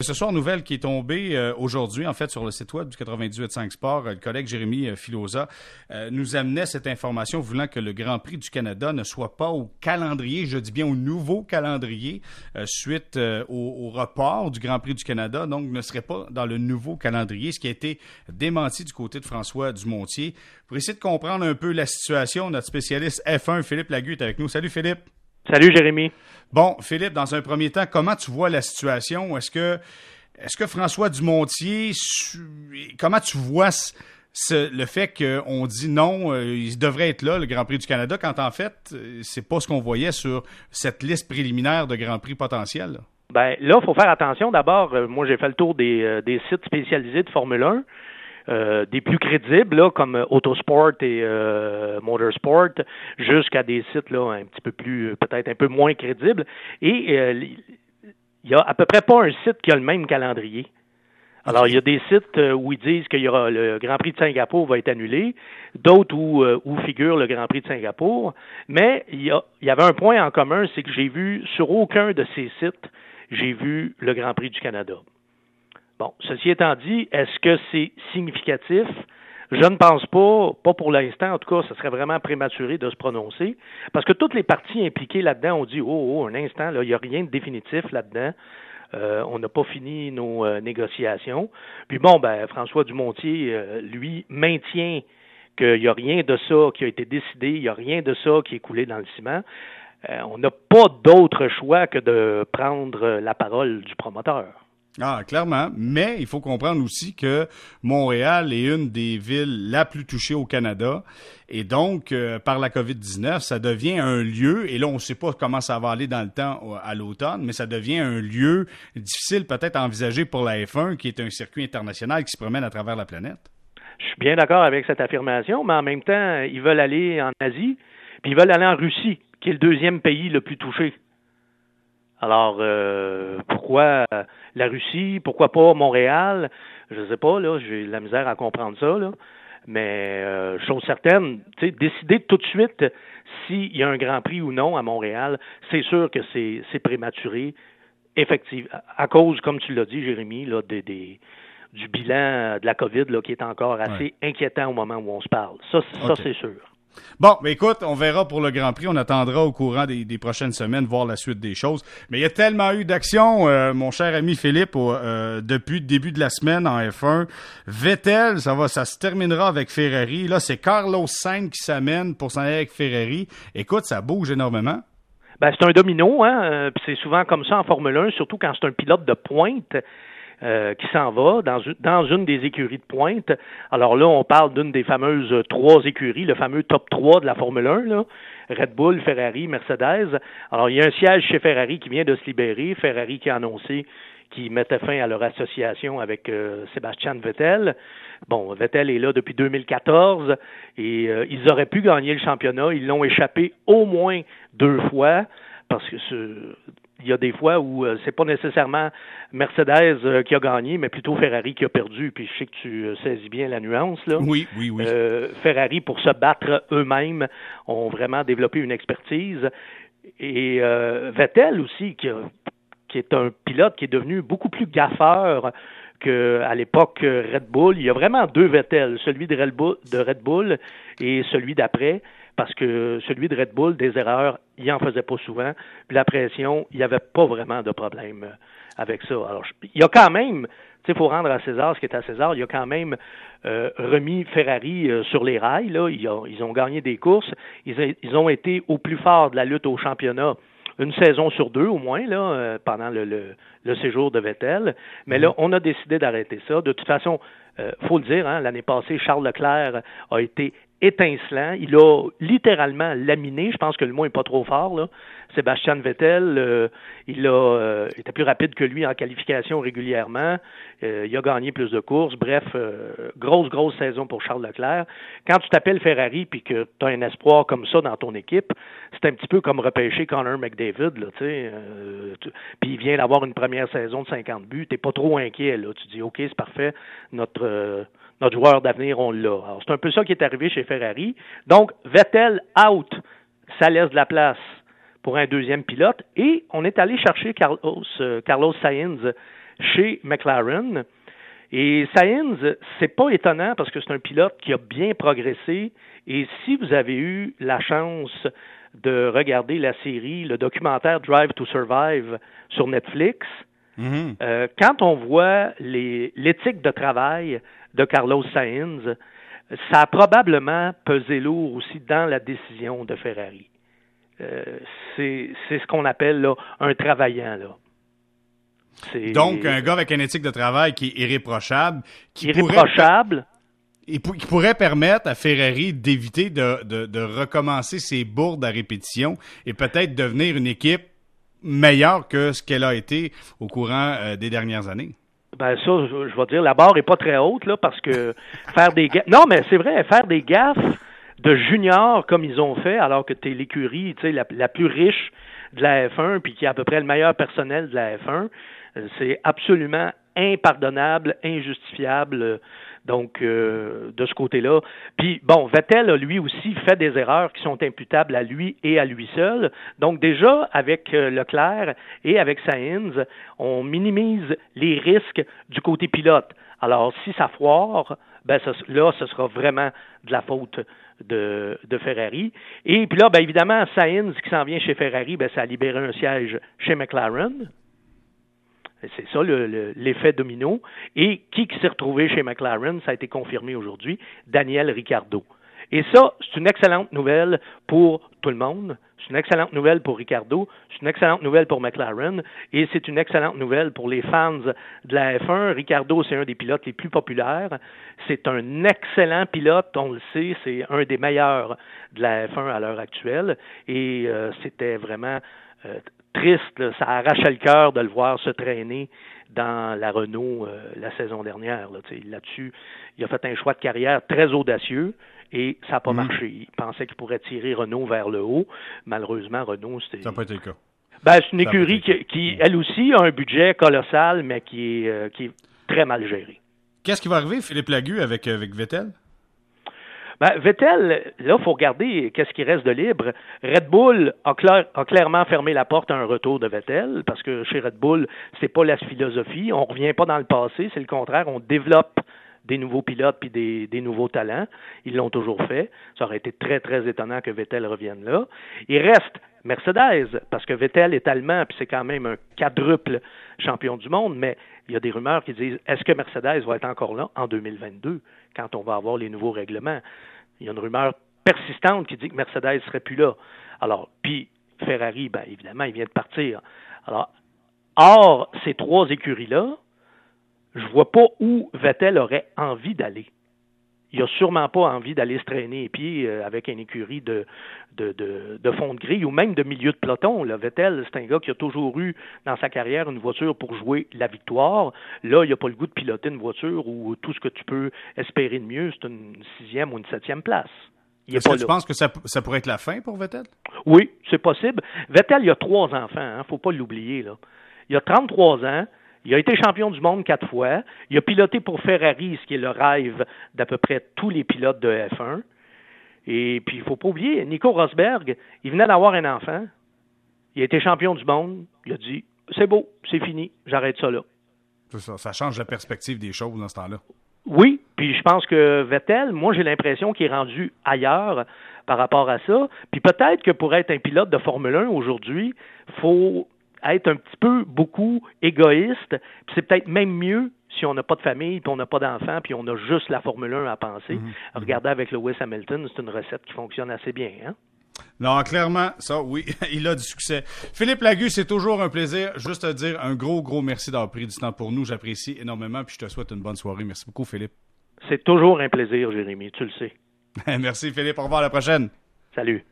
Ce soir, nouvelle qui est tombée euh, aujourd'hui, en fait, sur le site web du 98.5 Sport. Euh, le collègue Jérémy euh, Filosa nous amenait cette information voulant que le Grand Prix du Canada ne soit pas au calendrier, je dis bien au nouveau calendrier, suite au, report du Grand Prix du Canada, donc ne serait pas dans le nouveau calendrier, ce qui a été démenti du côté de François Dumontier. Pour essayer de comprendre un peu la situation, notre spécialiste F1, Philippe Lagu, est avec nous. Salut Philippe. Salut Jérémy. Bon, Philippe, dans un premier temps, comment tu vois la situation? Est-ce que, est-ce que François Dumontier, comment tu vois le fait qu'on dit non, euh, il devrait être là, le Grand Prix du Canada, quand en fait, euh, c'est pas ce qu'on voyait sur cette liste préliminaire de Grand Prix potentiels? Là? Ben là, il faut faire attention. D'abord, euh, moi, j'ai fait le tour des, des sites spécialisés de Formule 1. Euh, des plus crédibles là, comme Autosport et euh, Motorsport jusqu'à des sites là un petit peu plus peut-être un peu moins crédibles et euh, il y a à peu près pas un site qui a le même calendrier. Alors, il y a des sites où ils disent qu'il y aura le Grand Prix de Singapour va être annulé, d'autres où, où figure le Grand Prix de Singapour, mais il y, a, il y avait un point en commun, c'est que j'ai vu sur aucun de ces sites, j'ai vu le Grand Prix du Canada. Bon, ceci étant dit, est-ce que c'est significatif? Je ne pense pas, pas pour l'instant, en tout cas, ce serait vraiment prématuré de se prononcer, parce que toutes les parties impliquées là-dedans ont dit, oh, oh un instant, là, il n'y a rien de définitif là-dedans. Euh, on n'a pas fini nos euh, négociations. Puis bon, ben, François Dumontier, euh, lui, maintient qu'il n'y a rien de ça qui a été décidé, il n'y a rien de ça qui est coulé dans le ciment. on n'a pas d'autre choix que de prendre la parole du promoteur. Ah, clairement. Mais il faut comprendre aussi que Montréal est une des villes la plus touchée au Canada. Et donc, euh, par la COVID-19, ça devient un lieu, et là, on ne sait pas comment ça va aller dans le temps à l'automne, mais ça devient un lieu difficile peut-être à envisager pour la F1, qui est un circuit international qui se promène à travers la planète. Je suis bien d'accord avec cette affirmation, mais en même temps, ils veulent aller en Asie, puis ils veulent aller en Russie, qui est le deuxième pays le plus touché. Alors, euh, pourquoi la Russie, pourquoi pas Montréal? Je ne sais pas, là, j'ai la misère à comprendre ça, là. Mais euh, chose certaine, décider tout de suite s'il y a un Grand Prix ou non à Montréal, c'est sûr que c'est prématuré, effectivement, à cause, comme tu l'as dit, Jérémy, là, des, des, du bilan de la COVID là, qui est encore assez inquiétant au moment où on se parle. Ça, ça c'est sûr. Bon, mais écoute, on verra pour le Grand Prix. On attendra au courant des, prochaines semaines voir la suite des choses. Mais il y a tellement eu d'action, euh, mon cher ami Philippe, euh, depuis le début de la semaine en F1. Vettel, ça va, ça se terminera avec Ferrari. Là, c'est Carlos Sainz qui s'amène pour s'en aller avec Ferrari. Écoute, ça bouge énormément. Ben, c'est un domino, hein. Euh, c'est souvent comme ça en Formule 1, surtout quand c'est un pilote de pointe. Euh, qui s'en va dans, une des écuries de pointe. Alors là, on parle d'une des fameuses trois écuries, le fameux top 3 de la Formule 1, là. Red Bull, Ferrari, Mercedes. Alors, il y a un siège chez Ferrari qui vient de se libérer. Ferrari qui a annoncé qu'il mettait fin à leur association avec euh, Sébastien Vettel. Bon, Vettel est là depuis 2014 et euh, ils auraient pu gagner le championnat. Ils l'ont échappé au moins deux fois parce que ce, il y a des fois où euh, c'est pas nécessairement Mercedes euh, qui a gagné, mais plutôt Ferrari qui a perdu. Puis je sais que tu euh, saisis bien la nuance là. Oui, oui, oui. Ferrari pour se battre eux-mêmes ont vraiment développé une expertise. Et Vettel aussi qui, qui est un pilote qui est devenu beaucoup plus gaffeur qu'à l'époque Red Bull. Il y a vraiment deux Vettel, celui de Red Bull, et celui d'après parce que celui de Red Bull, des erreurs, il en faisait pas souvent. Puis la pression, il n'y avait pas vraiment de problème avec ça. Alors, il y a quand même, il faut rendre à César ce qui est à César, il y a quand même euh, remis Ferrari euh, sur les rails. Là. Ils, ont, ils ont gagné des courses. Ils, ils, ont été au plus fort de la lutte au championnat une saison sur deux au moins là, pendant le, le, séjour de Vettel. Mais là, on a décidé d'arrêter ça. De toute façon, euh, faut le dire, hein, l'année passée, Charles Leclerc a été étincelant. Il a littéralement laminé, je pense que le mot n'est pas trop fort, là. Sébastien Vettel, euh, il a euh, était plus rapide que lui en qualification régulièrement. Euh, il a gagné plus de courses. Bref, grosse, grosse saison pour Charles Leclerc. Quand tu t'appelles Ferrari puis que tu as un espoir comme ça dans ton équipe, c'est un petit peu comme repêcher Connor McDavid, là, tu sais. puis il vient d'avoir une première saison de 50 buts. T'es pas trop inquiet, là. Tu dis, OK, c'est parfait. Notre notre joueur d'avenir, on l'a. Alors, c'est un peu ça qui est arrivé chez Ferrari. Donc, Vettel out, ça laisse de la place pour un deuxième pilote. Et on est allé chercher Carlos, euh, Carlos Sainz chez McLaren. Et Sainz, c'est pas étonnant parce que c'est un pilote qui a bien progressé. Et si vous avez eu la chance de regarder la série, le documentaire Drive to Survive sur Netflix, mm-hmm. euh, quand on voit l'éthique de travail de Carlos Sainz, ça a probablement pesé lourd aussi dans la décision de Ferrari. Euh, c'est ce qu'on appelle là, un travaillant. Là. Donc, un gars avec une éthique de travail qui est irréprochable. Qui irréprochable. Pourrait, qui pourrait permettre à Ferrari d'éviter de, de, recommencer ses bourdes à répétition et peut-être devenir une équipe meilleure que ce qu'elle a été au courant euh, des dernières années. Ben ça, je, vais dire, la barre est pas très haute parce que faire des gaffes. Non, mais c'est vrai, faire des gaffes de juniors comme ils ont fait, alors que tu es l'écurie, tu sais, la, la, plus riche de la F1, puis qui a à peu près le meilleur personnel de la F1. Euh, c'est absolument impardonnable, injustifiable. Donc, euh, de ce côté-là. Puis, bon, Vettel a lui aussi fait des erreurs qui sont imputables à lui et à lui seul. Donc, déjà, avec euh, Leclerc et avec Sainz, on minimise les risques du côté pilote. Alors, si ça foire, ben, là, ce sera vraiment de la faute de, Ferrari. Et puis là, ben, évidemment, Sainz qui s'en vient chez Ferrari, ben, ça a libéré un siège chez McLaren. C'est ça l'effet domino. Et qui, s'est retrouvé chez McLaren, ça a été confirmé aujourd'hui, Daniel Ricciardo. Et ça, c'est une excellente nouvelle pour tout le monde. C'est une excellente nouvelle pour Ricardo, c'est une excellente nouvelle pour McLaren et c'est une excellente nouvelle pour les fans de la F1. Ricardo, c'est un des pilotes les plus populaires. C'est un excellent pilote, on le sait, c'est un des meilleurs de la F1 à l'heure actuelle et euh, c'était vraiment euh, triste, ça arrachait le cœur de le voir se traîner dans la Renault euh, la saison dernière. Là-dessus, il a fait un choix de carrière très audacieux et ça n'a pas mm. marché. Il pensait qu'il pourrait tirer Renault vers le haut. Malheureusement, Renault, c'était. Ça n'a pas été le cas. Ben, c'est une écurie qui, elle aussi, a un budget colossal, mais qui est, euh, qui est très mal géré. Qu'est-ce qui va arriver, Philippe Lagu, avec, avec Vettel? Ben, Vettel, là, il faut regarder qu'est-ce qui reste de libre. Red Bull a, clairement fermé la porte à un retour de Vettel, parce que chez Red Bull, c'est pas la philosophie. On revient pas dans le passé, c'est le contraire. On développe des nouveaux pilotes puis des, nouveaux talents. Ils l'ont toujours fait. Ça aurait été très, très étonnant que Vettel revienne là. Il reste Mercedes, parce que Vettel est allemand, puis c'est quand même un quadruple champion du monde, mais il y a des rumeurs qui disent est-ce que Mercedes va être encore là en 2022, quand on va avoir les nouveaux règlements? Il y a une rumeur persistante qui dit que Mercedes serait plus là. Alors, puis Ferrari, ben évidemment, il vient de partir. Alors, hors ces trois écuries-là, je vois pas où Vettel aurait envie d'aller. Il a sûrement pas envie d'aller se traîner les pieds euh, avec une écurie de, de, de, fond de grille ou même de milieu de peloton. Vettel, c'est un gars qui a toujours eu dans sa carrière une voiture pour jouer la victoire. Là, il n'a pas le goût de piloter une voiture où tout ce que tu peux espérer de mieux, c'est une sixième ou une septième place. Est-ce que tu penses que ça, ça, pourrait être la fin pour Vettel? Oui, c'est possible. Vettel, il a trois enfants, il hein, ne faut pas l'oublier. Il a 33 ans, il a été champion du monde quatre fois. Il a piloté pour Ferrari, ce qui est le rêve d'à peu près tous les pilotes de F1. Et puis, il ne faut pas oublier, Nico Rosberg, il venait d'avoir un enfant. Il a été champion du monde. Il a dit C'est beau, c'est fini, j'arrête ça là. Ça, ça change la perspective des choses dans ce temps-là. Oui, puis je pense que Vettel, moi j'ai l'impression qu'il est rendu ailleurs par rapport à ça. Puis peut-être que pour être un pilote de Formule 1 aujourd'hui, faut être un petit peu beaucoup égoïste. C'est peut-être même mieux si on n'a pas de famille, puis on n'a pas d'enfants, puis on a juste la Formule 1 à penser. Mhm. Regardez avec Lewis Hamilton, c'est une recette qui fonctionne assez bien. Hein? Non, clairement, ça, oui, il a du succès. Philippe Lagu, c'est toujours un plaisir. Juste te dire un gros, gros merci d'avoir pris du temps pour nous. J'apprécie énormément, puis je te souhaite une bonne soirée. Merci beaucoup, Philippe. C'est toujours un plaisir, Jérémy, tu le sais. merci, Philippe. Au revoir à la prochaine. Salut.